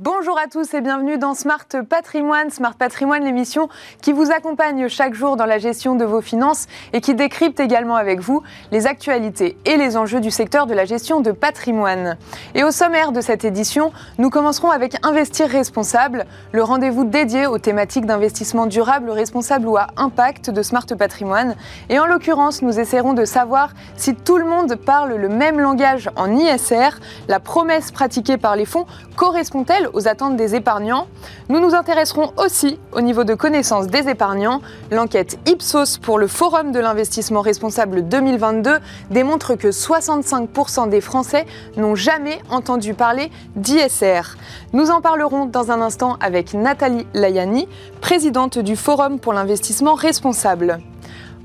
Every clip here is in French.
Bonjour à tous et bienvenue dans Smart Patrimoine. Smart Patrimoine, l'émission qui vous accompagne chaque jour dans la gestion de vos finances et qui décrypte également avec vous les actualités et les enjeux du secteur de la gestion de patrimoine. Et au sommaire de cette édition, nous commencerons avec Investir responsable, le rendez-vous dédié aux thématiques d'investissement durable, responsable ou à impact de Smart Patrimoine. Et en l'occurrence, nous essaierons de savoir si tout le monde parle le même langage en ISR, la promesse pratiquée par les fonds correspond-elle aux attentes des épargnants Nous nous intéresserons aussi au niveau de connaissance des épargnants. L'enquête Ipsos pour le Forum de l'investissement responsable 2022 démontre que 65% des Français n'ont jamais entendu parler d'ISR. Nous en parlerons dans un instant avec Nathalie Layani, présidente du Forum pour l'investissement responsable.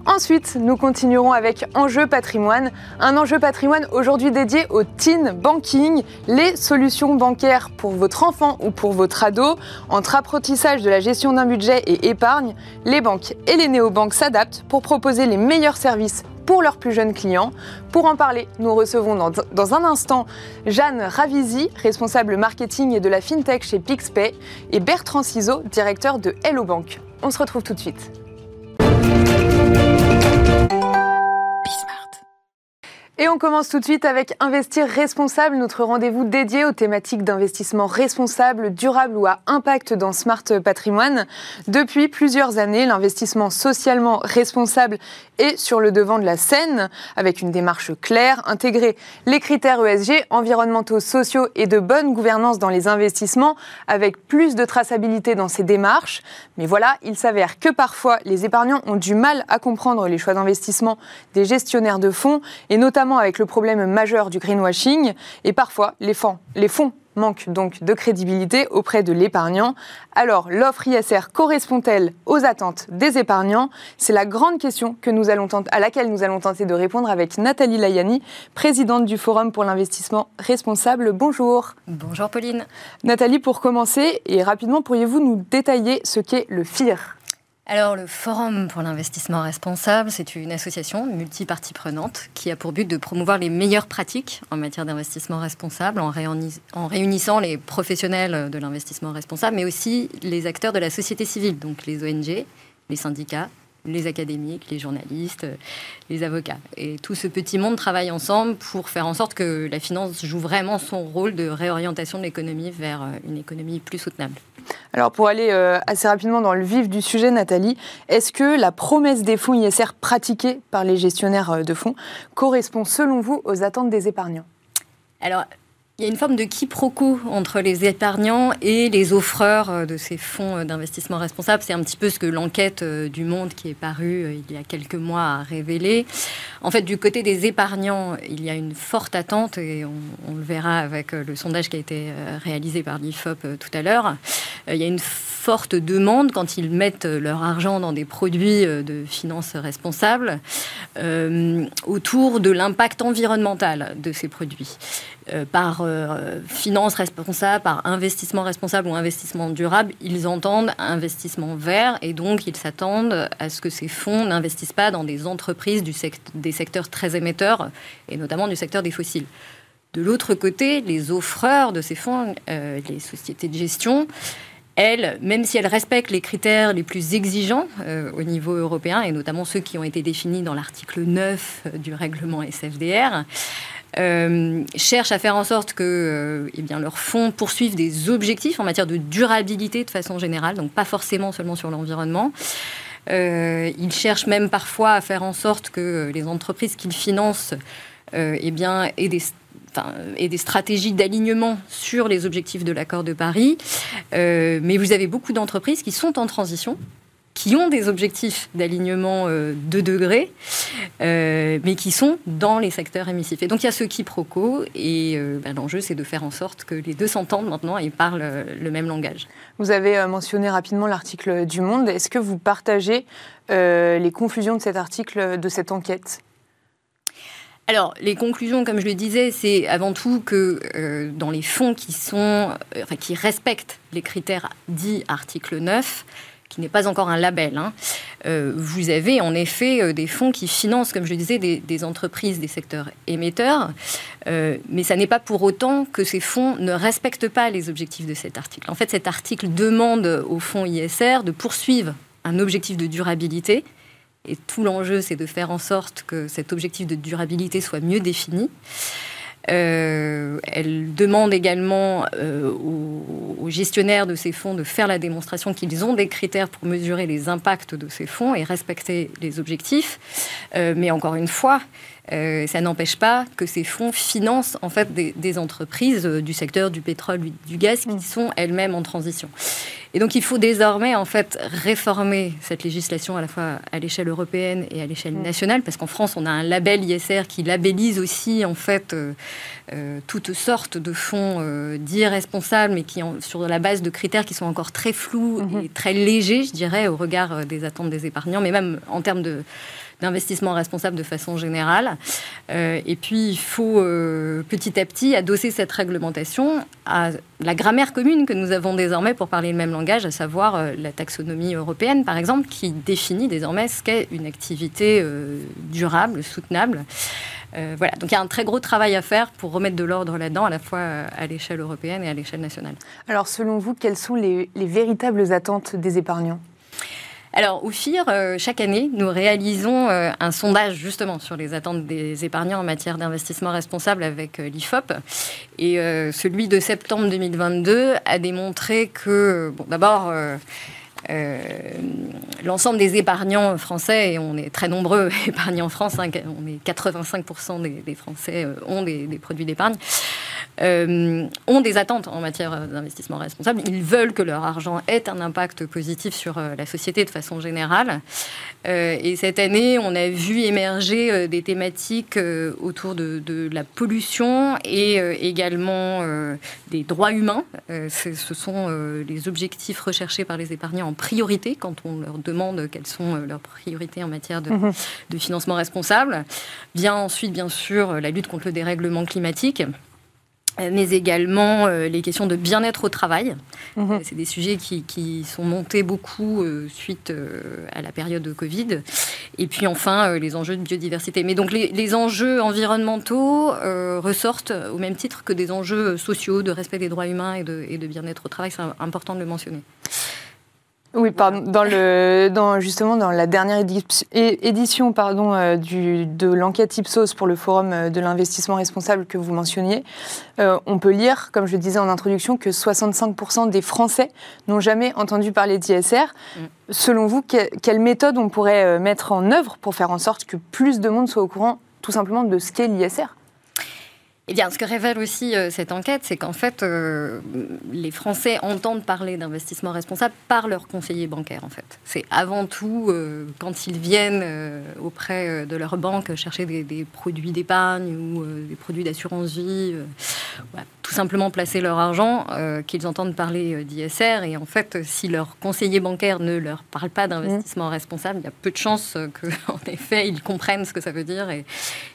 Ensuite, nous continuerons avec Enjeu patrimoine, un enjeu patrimoine aujourd'hui dédié au teen banking, les solutions bancaires pour votre enfant ou pour votre ado. Entre apprentissage de la gestion d'un budget et épargne, les banques et les néobanques s'adaptent pour proposer les meilleurs services pour leurs plus jeunes clients. Pour en parler, nous recevons dans, un instant Jeanne Ravisi, responsable marketing et de la FinTech chez PixPay, et Bertrand Ciseaux, directeur de Hello Bank. On se retrouve tout de suite. Et on commence tout de suite avec Investir responsable, notre rendez-vous dédié aux thématiques d'investissement responsable, durable ou à impact dans Smart Patrimoine. Depuis plusieurs années, l'investissement socialement responsable est sur le devant de la scène, avec une démarche claire, intégrer les critères ESG, environnementaux, sociaux et de bonne gouvernance dans les investissements, avec plus de traçabilité dans ces démarches. Mais voilà, il s'avère que parfois, les épargnants ont du mal à comprendre les choix d'investissement des gestionnaires de fonds, et notamment avec le problème majeur du greenwashing. Et parfois, les fonds, les fonds manquent donc de crédibilité auprès de l'épargnant. Alors, l'offre ISR correspond-elle aux attentes des épargnants? C'est la grande question que nous allons à laquelle nous allons tenter de répondre avec Nathalie Layani, présidente du Forum pour l'investissement responsable. Bonjour. Bonjour Pauline. Nathalie, pour commencer, et rapidement, pourriez-vous nous détailler ce qu'est le FIR? Alors, le Forum pour l'investissement responsable, c'est une association multipartie prenante qui a pour but de promouvoir les meilleures pratiques en matière d'investissement responsable en, en, réunissant les professionnels de l'investissement responsable, mais aussi les acteurs de la société civile, donc les ONG, les syndicats, les académiques, les journalistes, les avocats. Et tout ce petit monde travaille ensemble pour faire en sorte que la finance joue vraiment son rôle de réorientation de l'économie vers euh, une économie plus soutenable. Alors pour aller euh, assez rapidement dans le vif du sujet, Nathalie, est-ce que la promesse des fonds ISR pratiquée par les gestionnaires euh, de fonds correspond selon vous aux attentes des épargnants? Alors il y a une forme de quiproquo entre les épargnants et les offreurs euh, de ces fonds euh, d'investissement responsables. C'est un petit peu ce que l'enquête euh, du Monde qui est parue il y a quelques mois a révélé. En fait, du côté des épargnants, il y a une forte attente, et on, le verra avec le sondage qui a été réalisé par l'IFOP tout à l'heure. Il y a forte demande quand ils mettent leur argent dans des produits de finances responsables autour de l'impact environnemental de ces produits. Euh, par euh, finance responsable, par investissement responsable ou investissement durable, ils entendent investissement vert et donc ils s'attendent à ce que ces fonds n'investissent pas dans des entreprises du des secteurs très émetteurs et notamment du secteur des fossiles. De l'autre côté, les offreurs de ces fonds, euh, les sociétés de gestion, elles, même si elles respectent les critères les plus exigeants au niveau européen, et notamment ceux qui ont été définis dans l'article 9 du règlement SFDR, euh, cherchent à faire en sorte que euh, eh bien, leurs fonds poursuivent des objectifs en matière de durabilité de façon générale, donc pas forcément seulement sur l'environnement. Euh, ils cherchent même parfois à faire en sorte que les entreprises qu'ils financent eh bien, aient des et des stratégies d'alignement sur les objectifs de l'accord de Paris. mais vous avez beaucoup d'entreprises qui sont en transition, qui ont des objectifs d'alignement euh, de degrés, euh, mais qui sont dans les secteurs émissifs. Et donc il y a ce quiproquo, et euh, ben, l'enjeu c'est de faire en sorte que les deux s'entendent maintenant et parlent le même langage. Vous avez mentionné rapidement l'article du Monde. Est-ce que vous partagez les conclusions de cet article, de cette enquête? Alors, les conclusions, comme je le disais, c'est avant tout que dans les fonds qui, sont, enfin, qui respectent les critères dits article 9, qui n'est pas encore un label. Hein. vous avez en effet des fonds qui financent, comme je le disais, des, entreprises des secteurs émetteurs, mais ça n'est pas pour autant que ces fonds ne respectent pas les objectifs de cet article. En fait, cet article demande aux fonds ISR de poursuivre un objectif de durabilité. Et tout l'enjeu, c'est de faire en sorte que cet objectif de durabilité soit mieux défini. Euh, elle demande également euh, aux, gestionnaires de ces fonds de faire la démonstration qu'ils ont des critères pour mesurer les impacts de ces fonds et respecter les objectifs. Euh, mais encore une fois, euh, ça n'empêche pas que ces fonds financent en fait des, entreprises euh, du secteur du pétrole, du gaz qui mm. sont elles-mêmes en transition. Et donc il faut désormais en fait réformer cette législation à la fois à l'échelle européenne et à l'échelle mm. nationale, parce qu'en France on a un label ISR qui labellise aussi en fait euh, toutes sortes de fonds dits responsables, mais qui sur la base de critères qui sont encore très flous mm-hmm. et très légers, je dirais, au regard des attentes des épargnants, mais même en termes de d'investissement responsable de façon générale. Euh, et puis, il faut euh, petit à petit adosser cette réglementation à la grammaire commune que nous avons désormais pour parler le même langage, à savoir euh, la taxonomie européenne, par exemple, qui définit désormais ce qu'est une activité durable, soutenable. voilà, donc il y a un très gros travail à faire pour remettre de l'ordre là-dedans, à la fois à l'échelle européenne et à l'échelle nationale. Alors, selon vous, quelles sont les véritables attentes des épargnants? Alors, au FIR, euh, chaque année, nous réalisons euh, un sondage justement sur les attentes des épargnants en matière d'investissement responsable avec euh, l'IFOP. Et celui de septembre 2022 a démontré que, bon, d'abord, l'ensemble des épargnants français, et on est très nombreux épargnants en France, hein, on est 85% des, Français ont des produits d'épargne, euh, ont des attentes en matière d'investissement responsable. Ils veulent que leur argent ait un impact positif sur euh, la société de façon générale. Euh, et cette année, on a vu émerger des thématiques autour de, la pollution et également des droits humains. ce sont les objectifs recherchés par les épargnants en priorité quand on leur demande quelles sont leurs priorités en matière de, mhm. de financement responsable. Vient ensuite, bien sûr, la lutte contre le dérèglement climatique mais également euh, les questions de bien-être au travail. Mhm. Euh, c'est des sujets qui, sont montés beaucoup euh, suite à la période de Covid. Et puis enfin, les enjeux de biodiversité. Mais donc les, enjeux environnementaux ressortent au même titre que des enjeux sociaux, de respect des droits humains et de, et de bien-être au travail. C'est important de le mentionner. Oui, pardon, dans le, dans, justement dans la dernière édition pardon, euh, du, de l'enquête Ipsos pour le Forum euh, de l'investissement responsable que vous mentionniez, euh, on peut lire, comme je le disais en introduction, que 65% des Français n'ont jamais entendu parler d'ISR. Mm. Selon vous, quelle méthode on pourrait mettre en œuvre pour faire en sorte que plus de monde soit au courant tout simplement de ce qu'est l'ISR eh bien, ce que révèle aussi euh, cette enquête, c'est qu'en fait, euh, les Français entendent parler d'investissement responsable par leurs conseillers bancaires, en fait. C'est avant tout euh, quand ils viennent auprès de leur banque chercher des, produits d'épargne ou des produits d'assurance vie, tout simplement placer leur argent, qu'ils entendent parler d'ISR. Et en fait, si leur conseiller bancaire ne leur parle pas d'investissement mmh. responsable, il y a peu de chances qu'en effet, ils comprennent ce que ça veut dire et,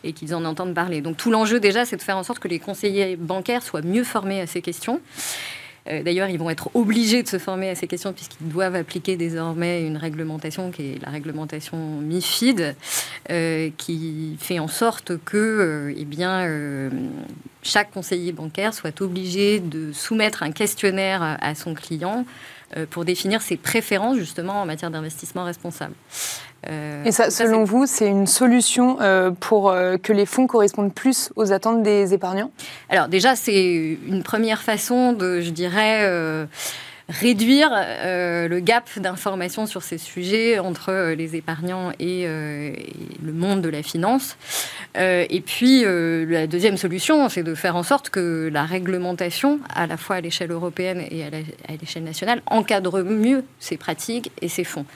et qu'ils en entendent parler. Donc tout l'enjeu déjà, c'est de faire en sorte que les conseillers bancaires soient mieux formés à ces questions. Euh, d'ailleurs, ils vont être obligés de se former à ces questions puisqu'ils doivent appliquer désormais une réglementation qui est la réglementation MIFID, euh, qui fait en sorte que euh, eh bien, chaque conseiller bancaire soit obligé de soumettre un questionnaire à son client pour définir ses préférences justement en matière d'investissement responsable. Et ça, selon vous, c'est une solution euh, pour euh, que les fonds correspondent plus aux attentes des épargnants? Alors déjà, c'est une première façon de, je dirais, euh, réduire le gap d'information sur ces sujets entre les épargnants et, le monde de la finance. et puis, la deuxième solution, c'est de faire en sorte que la réglementation, à la fois à l'échelle européenne et à l'échelle nationale, encadre mieux ces pratiques et ces fonds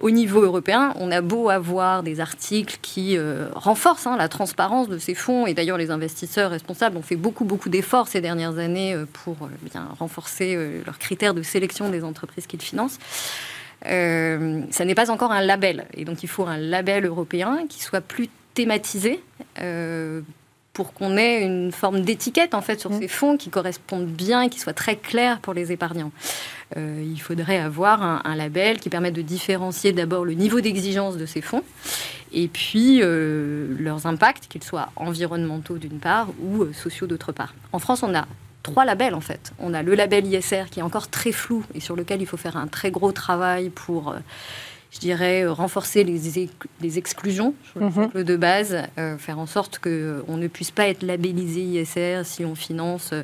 au niveau européen, on a beau avoir des articles qui euh, renforcent hein, la transparence de ces fonds, et d'ailleurs les investisseurs responsables ont fait beaucoup, beaucoup d'efforts ces dernières années euh, pour euh, bien renforcer leurs critères de sélection des entreprises qu'ils financent. ça n'est pas encore un label, et donc il faut un label européen qui soit plus thématisé pour qu'on ait une forme d'étiquette en fait sur mmh. ces fonds qui correspondent bien et qui soient très clairs pour les épargnants. Euh, il faudrait avoir un, label qui permette de différencier d'abord le niveau d'exigence de ces fonds et puis euh, leurs impacts, qu'ils soient environnementaux d'une part ou euh, sociaux d'autre part. En France, on a trois labels en fait. On a le label ISR qui est encore très flou et sur lequel il faut faire un très gros travail pour je dirais, renforcer les, les exclusions sur le mhm. de base, euh, faire en sorte qu'on ne puisse pas être labellisé ISR si on finance euh,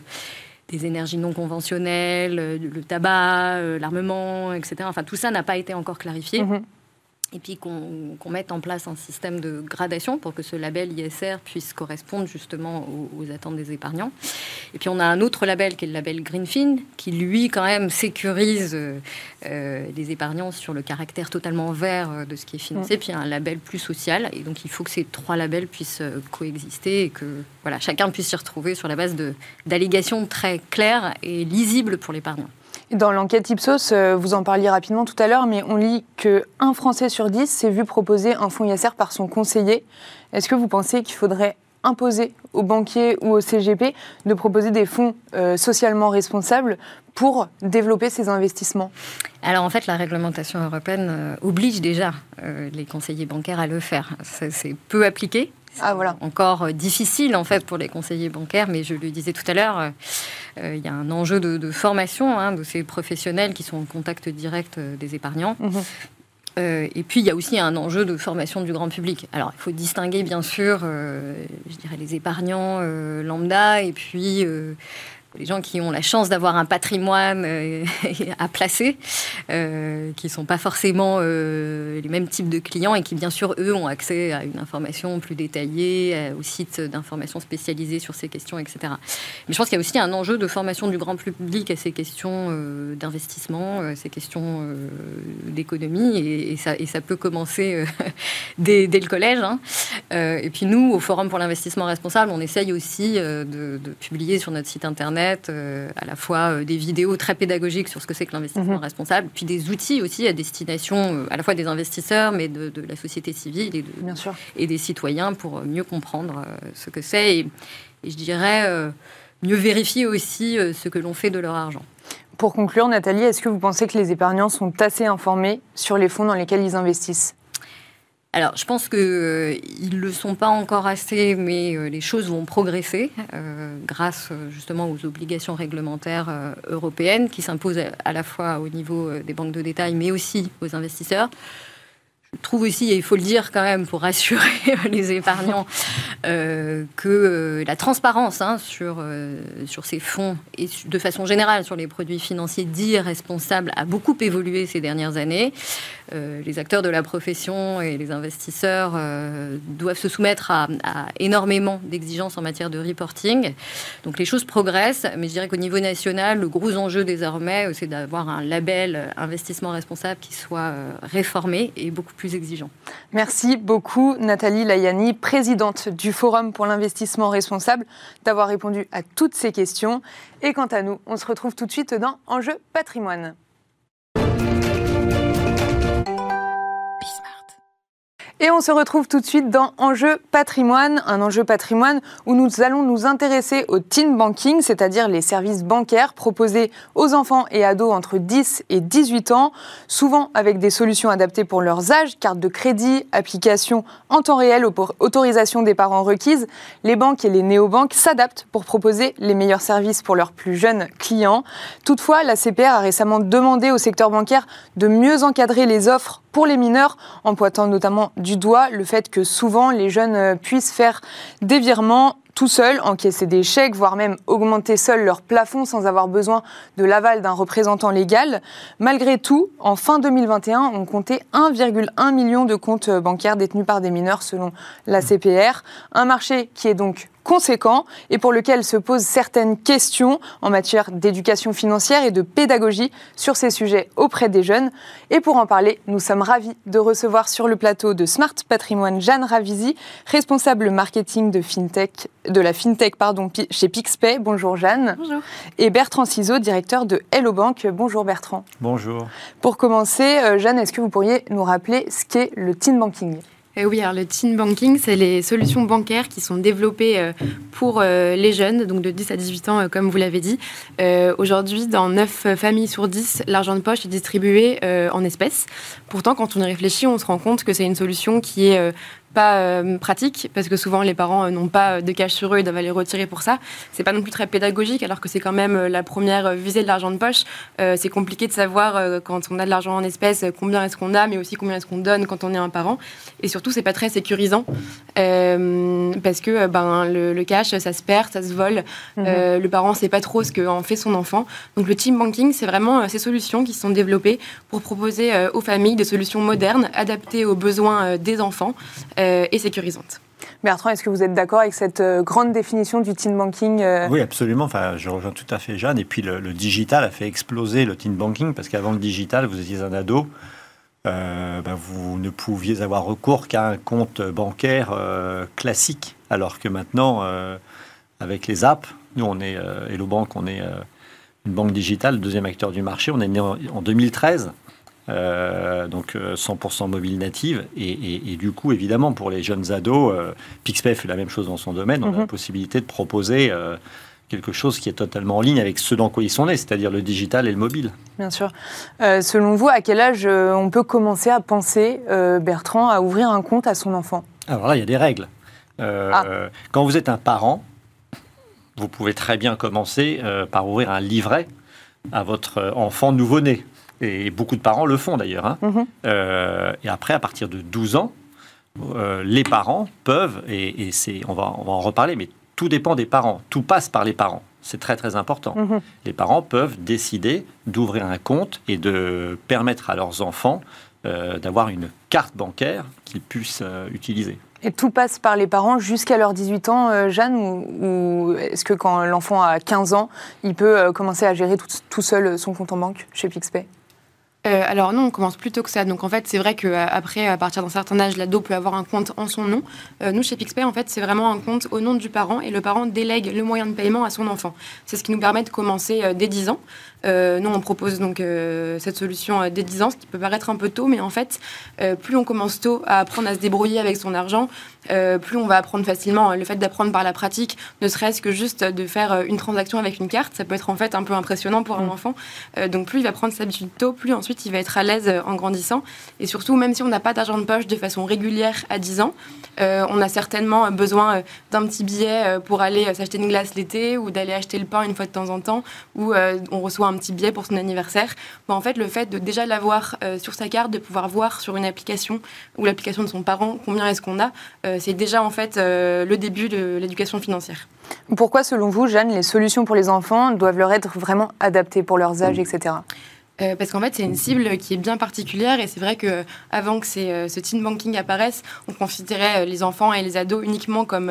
des énergies non conventionnelles, euh, le tabac, l'armement, etc. Enfin, tout ça n'a pas été encore clarifié. Mhm et puis qu'on mette en place un système de gradation pour que ce label ISR puisse correspondre justement aux, attentes des épargnants. Et puis on a un autre label qui est le label Greenfin, qui lui quand même sécurise euh, les épargnants sur le caractère totalement vert euh, de ce qui est financé, mm. puis un label plus social. Et donc il faut que ces trois labels puissent euh, coexister et que voilà, chacun puisse s'y retrouver sur la base d'allégations très claires et lisibles pour l'épargnant. Dans l'enquête Ipsos, euh, vous en parliez rapidement tout à l'heure, mais on lit qu'un Français sur dix s'est vu proposer un fonds ISR par son conseiller. Est-ce que vous pensez qu'il faudrait imposer aux banquiers ou aux CGP de proposer des fonds euh, socialement responsables pour développer ces investissements? Alors en fait, la réglementation européenne euh, oblige déjà les conseillers bancaires à le faire. C'est peu appliqué, ah, voilà. encore euh, difficile en fait pour les conseillers bancaires, mais je le disais tout à l'heure, euh, euh, il y a un enjeu de, formation hein, de ces professionnels qui sont en contact direct des épargnants. Mhm. et puis il y a aussi un enjeu de formation du grand public. Alors il faut distinguer bien sûr, je dirais les épargnants lambda et puis les gens qui ont la chance d'avoir un patrimoine euh, à placer, euh, qui ne sont pas forcément euh, les mêmes types de clients et qui, bien sûr, eux, ont accès à une information plus détaillée, au site d'information spécialisée sur ces questions, etc. Mais je pense qu'il y a aussi un enjeu de formation du grand public à ces questions d'investissement, ces questions d'économie, et, ça, peut commencer dès, le collège. Hein. et puis nous, au Forum pour l'investissement responsable, on essaye aussi de publier sur notre site Internet euh, à la fois euh, des vidéos très pédagogiques sur ce que c'est que l'investissement mhm. responsable, puis des outils aussi à destination euh, à la fois des investisseurs, mais de, la société civile et, de, et, des citoyens pour mieux comprendre ce que c'est et, je dirais mieux vérifier aussi ce que l'on fait de leur argent. Pour conclure, Nathalie, est-ce que vous pensez que les épargnants sont assez informés sur les fonds dans lesquels ils investissent? Alors, je pense qu'ils euh, ne le sont pas encore assez, mais euh, les choses vont progresser euh, grâce justement aux obligations réglementaires européennes qui s'imposent à la fois au niveau des banques de détail, mais aussi aux investisseurs trouve aussi, et il faut le dire quand même pour rassurer les épargnants, euh, que euh, la transparence hein, sur, euh, sur ces fonds et de façon générale sur les produits financiers dits responsables a beaucoup évolué ces dernières années. les acteurs de la profession et les investisseurs doivent se soumettre à, à énormément d'exigences en matière de reporting. Donc les choses progressent, mais je dirais qu'au niveau national, le gros enjeu désormais, c'est d'avoir un label investissement responsable qui soit réformé et beaucoup plus Merci beaucoup Nathalie Layani, présidente du Forum pour l'investissement responsable, d'avoir répondu à toutes ces questions. Et quant à nous, on se retrouve tout de suite dans Enjeu patrimoine. Et on se retrouve tout de suite dans Enjeu patrimoine, un enjeu patrimoine où nous allons nous intéresser au teen banking, c'est-à-dire les services bancaires proposés aux enfants et ados entre 10 et 18 ans, souvent avec des solutions adaptées pour leurs âges, carte de crédit, application en temps réel, autorisation des parents requises. Les banques et les néobanques s'adaptent pour proposer les meilleurs services pour leurs plus jeunes clients. Toutefois, la CPR a récemment demandé au secteur bancaire de mieux encadrer les offres pour les mineurs, en pointant notamment du doigt le fait que souvent les jeunes euh, puissent faire des virements tout seuls, encaisser des chèques, voire même augmenter seuls leur plafond sans avoir besoin de l'aval d'un représentant légal. Malgré tout, en fin 2021, on comptait 1,1 million de comptes bancaires détenus par des mineurs selon la CPR. Un marché qui est donc conséquent et pour lequel se posent certaines questions en matière d'éducation financière et de pédagogie sur ces sujets auprès des jeunes. Et pour en parler, nous sommes ravis de recevoir sur le plateau de Smart Patrimoine Jeanne Ravisi, responsable marketing de, FinTech, de la FinTech pardon, chez Pixpay. Bonjour Jeanne. Bonjour. Et Bertrand Ciseaux, directeur de Hello Bank. Bonjour Bertrand. Bonjour. Pour commencer, euh, Jeanne, est-ce que vous pourriez nous rappeler ce qu'est le teen banking? Euh, Oui, alors le teen banking, c'est les solutions bancaires qui sont développées euh, pour euh, les jeunes, donc de 10 à 18 ans, comme vous l'avez dit. Aujourd'hui, dans 9 familles sur 10, l'argent de poche est distribué en espèces. Pourtant, quand on y réfléchit, on se rend compte que c'est une solution qui est pas euh, pratique parce que souvent les parents euh, n'ont pas de cash sur eux et doivent aller retirer pour ça. C'est pas non plus très pédagogique alors que c'est quand même euh, la première visée de l'argent de poche. c'est compliqué de savoir quand on a de l'argent en espèces combien est-ce qu'on a, mais aussi combien est-ce qu'on donne quand on est un parent. Et surtout c'est pas très sécurisant parce que ben le, cash ça se perd, ça se vole. Mhm. le parent sait pas trop ce qu'en fait son enfant. Donc le team banking c'est vraiment ces solutions qui sont développées pour proposer aux familles des solutions modernes adaptées aux besoins des enfants. Euh, et sécurisante. Bertrand, est-ce que vous êtes d'accord avec cette euh, grande définition du teen banking euh? Oui, absolument. Enfin, je rejoins tout à fait Jeanne. Et puis le, digital a fait exploser le teen banking parce qu'avant le digital, vous étiez un ado. Ben, vous ne pouviez avoir recours qu'à un compte bancaire classique, alors que maintenant, avec les apps, nous on est Hello Bank, on est une banque digitale, deuxième acteur du marché. On est né en 2013. Euh, donc 100% euh, mobile native. Et, du coup, évidemment, pour les jeunes ados, euh, Pixpay fait la même chose dans son domaine. On a la mhm. possibilité de proposer quelque chose qui est totalement en ligne avec ce dans quoi ils sont nés, c'est-à-dire le digital et le mobile. Bien sûr. selon vous, à quel âge on peut commencer à penser, Bertrand, à ouvrir un compte à son enfant? Alors là, il y a des règles. Ah. Quand vous êtes un parent, vous pouvez très bien commencer par ouvrir un livret à votre enfant nouveau-né. Et beaucoup de parents le font d'ailleurs. Hein. Mhm. Euh, et après, à partir de 12 ans, euh, les parents peuvent, et, c'est, on, va, on va en reparler, mais tout dépend des parents. Tout passe par les parents. C'est très très important. Mhm. Les parents peuvent décider d'ouvrir un compte et de permettre à leurs enfants euh, d'avoir une carte bancaire qu'ils puissent utiliser. Et tout passe par les parents jusqu'à leurs 18 ans, Jeanne Ou, est-ce que quand l'enfant a 15 ans, il peut commencer à gérer tout, tout seul son compte en banque chez Pixpay? Euh, alors non, on commence plutôt que ça. Donc en fait, c'est vrai qu'après, à partir d'un certain âge, l'ado peut avoir un compte en son nom. Euh, nous, chez Pixpay, en fait, c'est vraiment un compte au nom du parent et le parent délègue le moyen de paiement à son enfant. C'est ce qui nous permet de commencer euh, dès 10 ans. Nous, on propose donc cette solution dès 10 ans, ce qui peut paraître un peu tôt, mais en fait, plus on commence tôt à apprendre à se débrouiller avec son argent, plus on va apprendre facilement. Le fait d'apprendre par la pratique, ne serait-ce que juste de faire une transaction avec une carte, ça peut être en fait un peu impressionnant pour un mmh. enfant. donc plus il va prendre sa habitude tôt, plus ensuite il va être à l'aise euh, en grandissant. Et surtout, même si on n'a pas d'argent de poche de façon régulière à 10 ans, euh, on a certainement besoin euh, d'un petit billet pour aller s'acheter une glace l'été ou d'aller acheter le pain une fois de temps en temps, ou on reçoit un petit billet pour son anniversaire. en fait, le fait de déjà l'avoir sur sa carte, de pouvoir voir sur une application ou l'application de son parent combien est-ce qu'on a, c'est déjà en fait le début de l'éducation financière. Pourquoi, selon vous, Jeanne, les solutions pour les enfants doivent leur être vraiment adaptées pour leurs âges, etc. Euh, parce qu'en fait, c'est une cible qui est bien particulière et c'est vrai que avant que euh, ce teen banking apparaisse, on considérait euh, les enfants et les ados uniquement comme,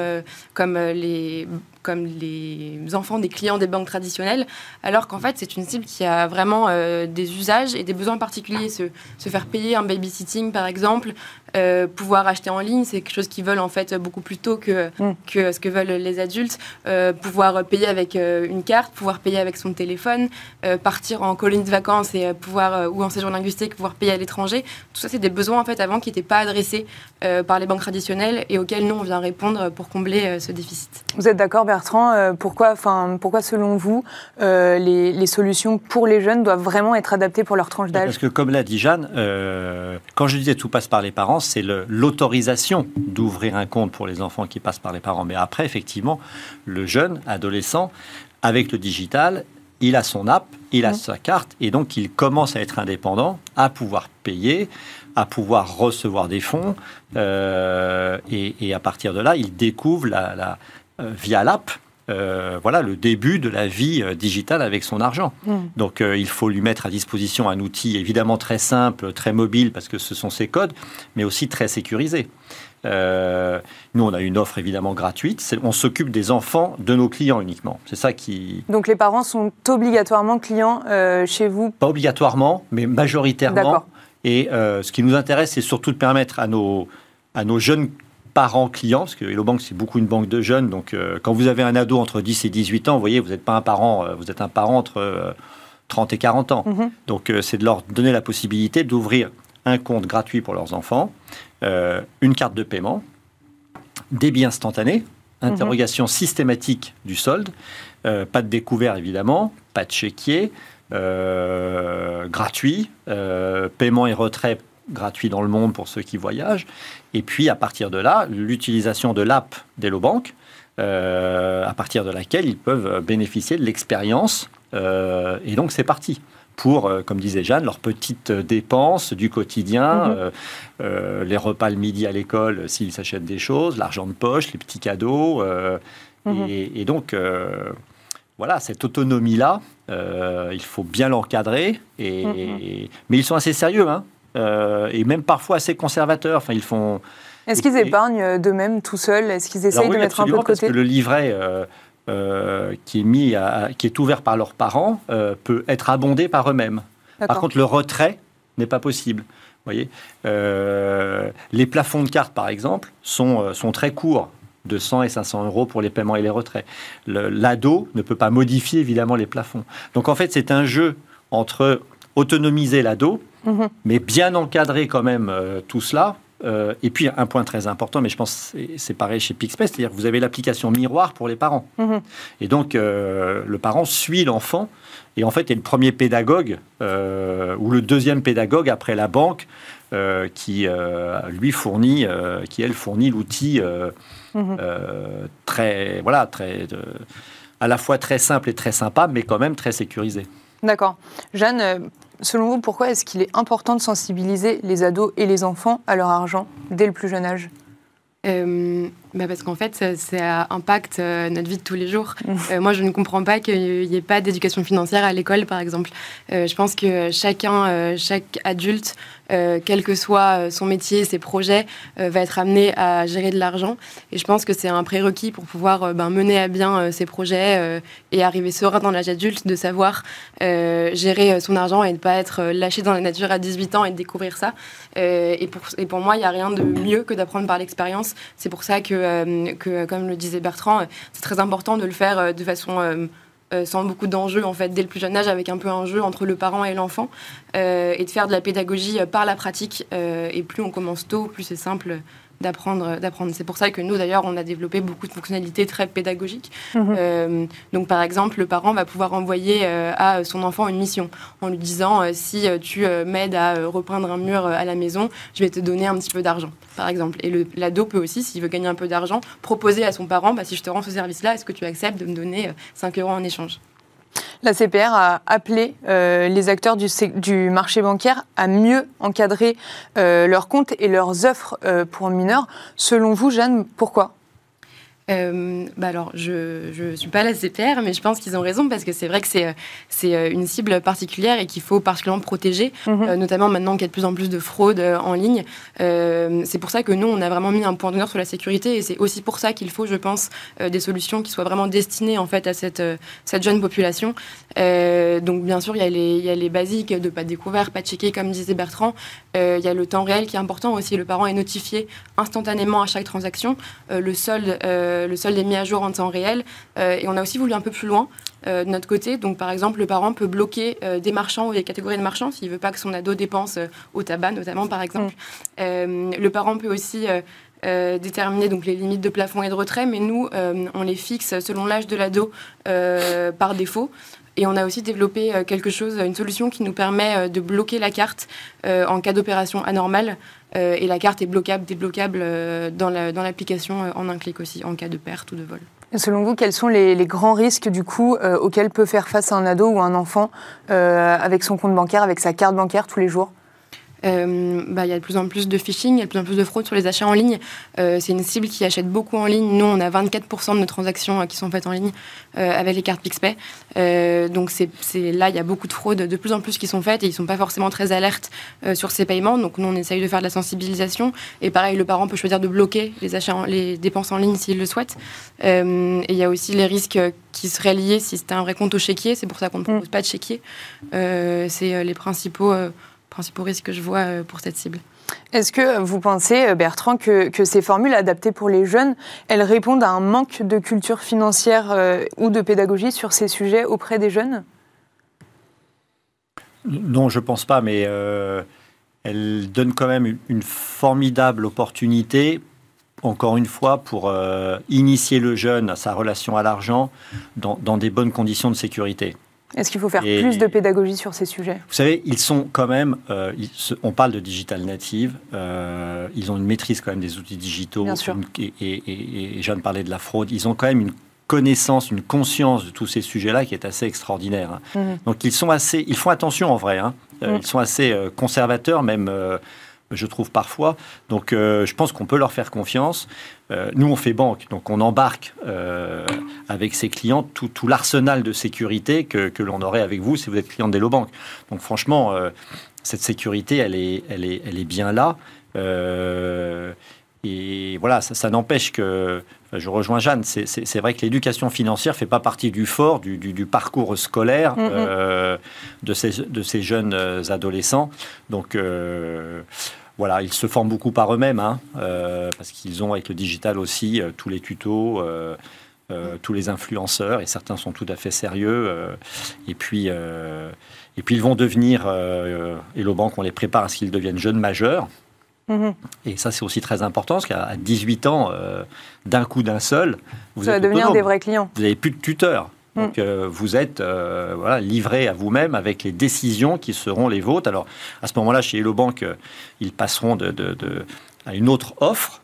comme les comme les enfants des clients des banques traditionnelles, alors qu'en fait, c'est une cible qui a vraiment des usages et des besoins particuliers. Se, se faire payer un babysitting, par exemple, euh, pouvoir acheter en ligne, c'est quelque chose qu'ils veulent en fait beaucoup plus tôt que, mm. que ce que veulent les adultes. Euh, pouvoir payer avec euh, une carte, pouvoir payer avec son téléphone, partir en colonie de vacances et pouvoir ou en séjour linguistique, pouvoir payer à l'étranger. Tout ça, c'est des besoins en fait avant qui n'étaient pas adressés par les banques traditionnelles et auxquels nous on vient répondre pour combler ce déficit. Vous êtes d'accord, Bertrand Pourquoi, enfin, pourquoi selon vous les, les, solutions pour les jeunes doivent vraiment être adaptées pour leur tranche d'âge? Parce que comme l'a dit Jeanne, quand je disais tout passe par les parents c'est l'autorisation d'ouvrir un compte pour les enfants qui passent par les parents. Mais après, effectivement, le jeune adolescent, avec le digital, il a son app, il a mmh. sa carte, et donc il commence à être indépendant, à pouvoir payer, à pouvoir recevoir des fonds, euh, et, à partir de là, il découvre la, euh, via l'app euh, voilà le début de la vie digitale avec son argent. Mm. Donc euh, il faut lui mettre à disposition un outil évidemment très simple, très mobile parce que ce sont ses codes, mais aussi très sécurisé. nous, on a une offre évidemment gratuite. On s'occupe des enfants de nos clients uniquement. C'est ça qui. Donc les parents sont obligatoirement clients chez vous? Pas obligatoirement, mais majoritairement. Et ce qui nous intéresse, c'est surtout de permettre à nos, à nos jeunes parents clients, parce que Hello Bank, c'est beaucoup une banque de jeunes. Donc, euh, quand vous avez un ado entre 10 et 18 ans, vous voyez, vous n'êtes pas un parent, euh, vous êtes un parent entre 30 euh, et 40 ans. Mhm. Donc, c'est de leur donner la possibilité d'ouvrir un compte gratuit pour leurs enfants, une carte de paiement, débit instantané, interrogation systématique du solde, pas de découvert évidemment, pas de chéquier, gratuit, paiement et retrait gratuit dans le monde pour ceux qui voyagent. Et puis, à partir de là, l'utilisation de l'app d'Hello Bank, euh, à partir de laquelle ils peuvent bénéficier de l'expérience. Euh, et donc, c'est parti pour, euh, comme disait Jeanne, leurs petites dépenses du quotidien, mhm. les repas le midi à l'école s'ils s'achètent des choses, l'argent de poche, les petits cadeaux. Mhm. et, donc, voilà, cette autonomie-là, il faut bien l'encadrer. Et, mhm. Mais ils sont assez sérieux. Hein euh, et même parfois assez conservateurs. Enfin, ils font. Est-ce qu'ils épargnent d'eux-mêmes tout seuls? Est-ce qu'ils essayent de mettre un peu de côté parce que le livret euh, euh, qui est mis, qui est ouvert par leurs parents, peut être abondé par eux-mêmes. Par contre, le retrait n'est pas possible. Voyez, les plafonds de cartes, par exemple, sont, sont très courts de 100 et 500 euros pour les paiements et les retraits. L'ado ne peut pas modifier évidemment les plafonds. Donc en fait, c'est un jeu entre autonomiser l'ado Mhm. mais bien encadrer quand même euh, tout cela. Euh, et puis un point très important, mais je pense c'est pareil chez Pixpay, c'est-à-dire que vous avez l'application miroir pour les parents. Mhm. Et donc euh, le parent suit l'enfant et en fait est le premier pédagogue ou le deuxième pédagogue après la banque qui lui fournit, qui elle fournit l'outil mhm. très voilà très à la fois très simple et très sympa, mais quand même très sécurisé. D'accord. Jeanne, selon vous, pourquoi est-ce qu'il est important de sensibiliser les ados et les enfants à leur argent dès le plus jeune âge? Euh, bah Parce qu'en fait, ça, impacte euh, notre vie de tous les jours. Euh, moi, je ne comprends pas qu'il n'y ait pas d'éducation financière à l'école, par exemple. je pense que chacun, chaque adulte, quel que soit son métier, ses projets, va être amené à gérer de l'argent. Et je pense que c'est un prérequis pour pouvoir ben, mener à bien ses projets et arriver serein dans l'âge adulte, de savoir gérer son argent et ne pas être lâché dans la nature à 18 ans et de découvrir ça. et, pour, et pour moi, il n'y a rien de mieux que d'apprendre par l'expérience. C'est pour ça que euh, que, comme le disait Bertrand, euh, c'est très important de le faire euh, de façon sans beaucoup d'enjeux en fait dès le plus jeune âge avec un peu un jeu entre le parent et l'enfant et de faire de la pédagogie par la pratique et plus on commence tôt plus c'est simple d'apprendre. d'apprendre. C'est pour ça que nous, d'ailleurs, on a développé beaucoup de fonctionnalités très pédagogiques. Mhm. Euh, donc, par exemple, le parent va pouvoir envoyer euh, à son enfant une mission en lui disant euh, si tu m'aides à repeindre un mur à la maison, je vais te donner un petit peu d'argent, par exemple. Et l'ado peut aussi, s'il veut gagner un peu d'argent, proposer à son parent bah, si je te rends ce service-là, est-ce que tu acceptes de me donner 5 euros en échange? La CPR a appelé euh, les acteurs du, marché bancaire à mieux encadrer euh, leurs comptes et leurs offres euh, pour mineurs. Selon vous, Jeanne, pourquoi? Euh, bah alors, je ne suis pas la CPR, mais je pense qu'ils ont raison parce que c'est vrai que c'est c'est une cible particulière et qu'il faut particulièrement protéger, mhm. euh, notamment maintenant qu'il y a de plus en plus de fraudes euh, en ligne. c'est pour ça que nous, on a vraiment mis un point d'honneur sur la sécurité et c'est aussi pour ça qu'il faut, je pense, des solutions qui soient vraiment destinées en fait à cette, cette jeune population. donc, bien sûr, il y, a les, il y a les basiques de pas découvert, pas checké, comme disait Bertrand. Il y a le temps réel qui est important aussi. Le parent est notifié instantanément à chaque transaction. le solde euh, le solde est mis à jour en temps réel. Euh, et on a aussi voulu un peu plus loin. Euh, de notre côté. Donc, par exemple, le parent peut bloquer des marchands ou des catégories de marchands s'il ne veut pas que son ado dépense au tabac, notamment, par exemple. Mm. le parent peut aussi déterminer donc, les limites de plafond et de retrait, mais nous, on les fixe selon l'âge de l'ado par défaut. Et on a aussi développé quelque chose, une solution qui nous permet de bloquer la carte en cas d'opération anormale. Euh, et la carte est bloquable, débloquable euh, dans l'application euh, en un clic aussi, en cas de perte ou de vol. selon vous, quels sont les, grands risques du coup auxquels peut faire face un ado ou un enfant avec son compte bancaire, avec sa carte bancaire tous les jours? Euh, bah, il y a de plus en plus de phishing, il y a de plus en plus de fraude sur les achats en ligne. Euh, c'est une cible qui achète beaucoup en ligne. Nous, on a 24% de nos transactions euh, qui sont faites en ligne avec les cartes PixPay. donc c'est là, il y a beaucoup de fraudes de plus en plus qui sont faites et ils ne sont pas forcément très alertes sur ces paiements. Donc nous, on essaye de faire de la sensibilisation. Et pareil, le parent peut choisir de bloquer les, achats les dépenses en ligne s'il le souhaite. et il y a aussi les risques qui seraient liés si c'était un vrai compte au chéquier. C'est pour ça qu'on ne propose mm. pas de chéquier. c'est les principaux principaux risques que je vois euh, pour cette cible. Est-ce que vous pensez, euh, Bertrand, que, ces formules adaptées pour les jeunes, elles répondent à un manque de culture financière euh, ou de pédagogie sur ces sujets auprès des jeunes? Non, je ne pense pas, mais elle donne quand même une formidable opportunité encore une fois, pour euh, initier le jeune à sa relation à l'argent dans, des bonnes conditions de sécurité. Est-ce qu'il faut faire plus de pédagogie sur ces sujets? Vous savez, ils sont quand même, euh, on parle de digital native, euh, ils ont une maîtrise quand même des outils digitaux. Bien sûr. et, et, et, Jeanne parlait de la fraude, ils ont quand même une connaissance, une conscience de tous ces sujets-là qui est assez extraordinaire. Hein. Mmh. Donc ils sont assez, ils font attention en vrai. Hein. Mmh. Ils sont assez conservateurs, même je trouve parfois. Donc euh, je pense qu'on peut leur faire confiance. Euh, nous, on fait banque, donc on embarque euh, avec ses clients tout, l'arsenal de sécurité que, l'on aurait avec vous si vous êtes client d'Hello Bank. Donc franchement, cette sécurité, elle est, elle est, elle est bien là. et voilà, ça, n'empêche que, je rejoins Jeanne, c'est vrai que l'éducation financière fait pas partie du fort, du, parcours scolaire de, ces, de ces jeunes adolescents. Donc voilà, ils se forment beaucoup par eux-mêmes, hein, euh, parce qu'ils ont avec le digital aussi euh, tous les tutos, euh, tous les influenceurs, et certains sont tout à fait sérieux. et puis, et puis ils vont devenir, et le banque, on les prépare à ce qu'ils deviennent jeunes majeurs. Mhm. Et ça, c'est aussi très important, parce qu'à 18 ans, d'un coup, d'un seul, vous ça va devenir des vrais clients. Vous n'avez plus de tuteur. Donc euh, vous êtes euh, voilà, livré à vous-même avec les décisions qui seront les vôtres. Alors à ce moment-là, chez Hello Bank, euh, ils passeront de, à une autre offre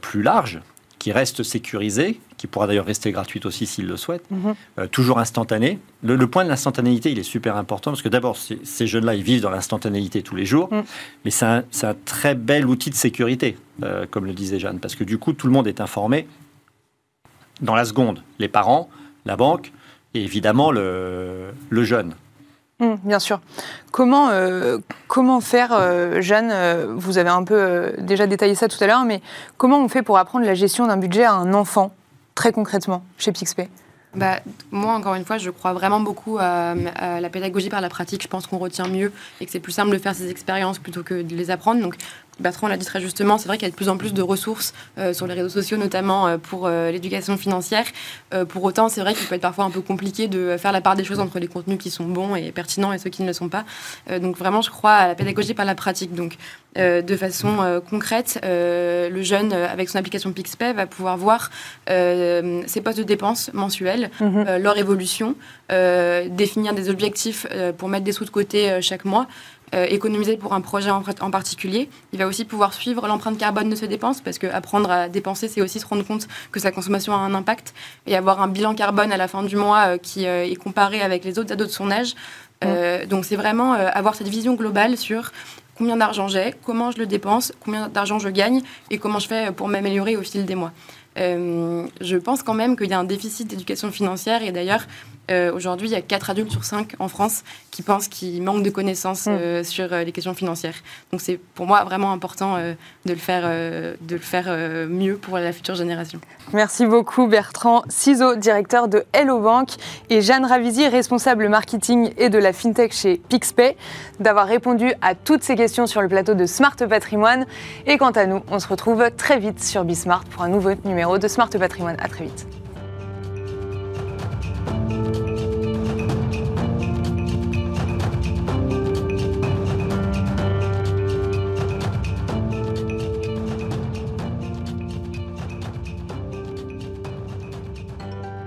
plus large qui reste sécurisée, qui pourra d'ailleurs rester gratuite aussi s'ils le souhaitent, mm-hmm. toujours instantanée. Le, point de l'instantanéité, il est super important parce que d'abord, ces jeunes-là, ils vivent dans l'instantanéité tous les jours, mm. mais c'est un, un, très bel outil de sécurité, comme le disait Jeanne, parce que du coup, tout le monde est informé dans la seconde. Les parents, la banque et évidemment le, le jeune. Hum, bien sûr. Comment, euh, comment faire, euh, Jeanne, euh, vous avez un peu déjà détaillé ça tout à l'heure, mais comment on fait pour apprendre la gestion d'un budget à un enfant, très concrètement, chez Pixpay? Bah, moi, encore une fois, je crois vraiment beaucoup à, la pédagogie par la pratique. Je pense qu'on retient mieux et que c'est plus simple de faire ces expériences plutôt que de les apprendre. Donc, Bertrand l'a dit très justement, c'est vrai qu'il y a de plus en plus de ressources euh, sur les réseaux sociaux, notamment euh, pour euh, l'éducation financière. pour autant, c'est vrai qu'il peut être parfois un peu compliqué de faire la part des choses entre les contenus qui sont bons et pertinents et ceux qui ne le sont pas. donc vraiment, je crois à la pédagogie par la pratique. Donc de façon concrète, le jeune, avec son application PixPay, va pouvoir voir ses postes de dépenses mensuels, mhm. leur évolution, définir des objectifs pour mettre des sous de côté chaque mois. Euh, économiser pour un projet en, en, particulier. Il va aussi pouvoir suivre l'empreinte carbone de ses dépenses, parce que apprendre à dépenser, c'est aussi se rendre compte que sa consommation a un impact, et avoir un bilan carbone à la fin du mois euh, qui euh, est comparé avec les autres ados de son âge. Donc c'est vraiment avoir cette vision globale sur combien d'argent j'ai, comment je le dépense, combien d'argent je gagne, et comment je fais pour m'améliorer au fil des mois. je pense quand même qu'il y a un déficit d'éducation financière et d'ailleurs euh, aujourd'hui, il y a 4 adultes sur 5 en France qui pensent qu'ils manquent de connaissances mm. euh, sur euh, les questions financières. Donc c'est pour moi vraiment important de le faire, de le faire mieux pour la future génération. Merci beaucoup Bertrand Ciseaux, directeur de Hello Bank, et Jeanne Ravisi, responsable marketing et de la fintech chez Pixpay, d'avoir répondu à toutes ces questions sur le plateau de Smart Patrimoine. Et quant à nous, on se retrouve très vite sur Bismart pour un nouveau numéro de Smart Patrimoine. À très vite. Thank you.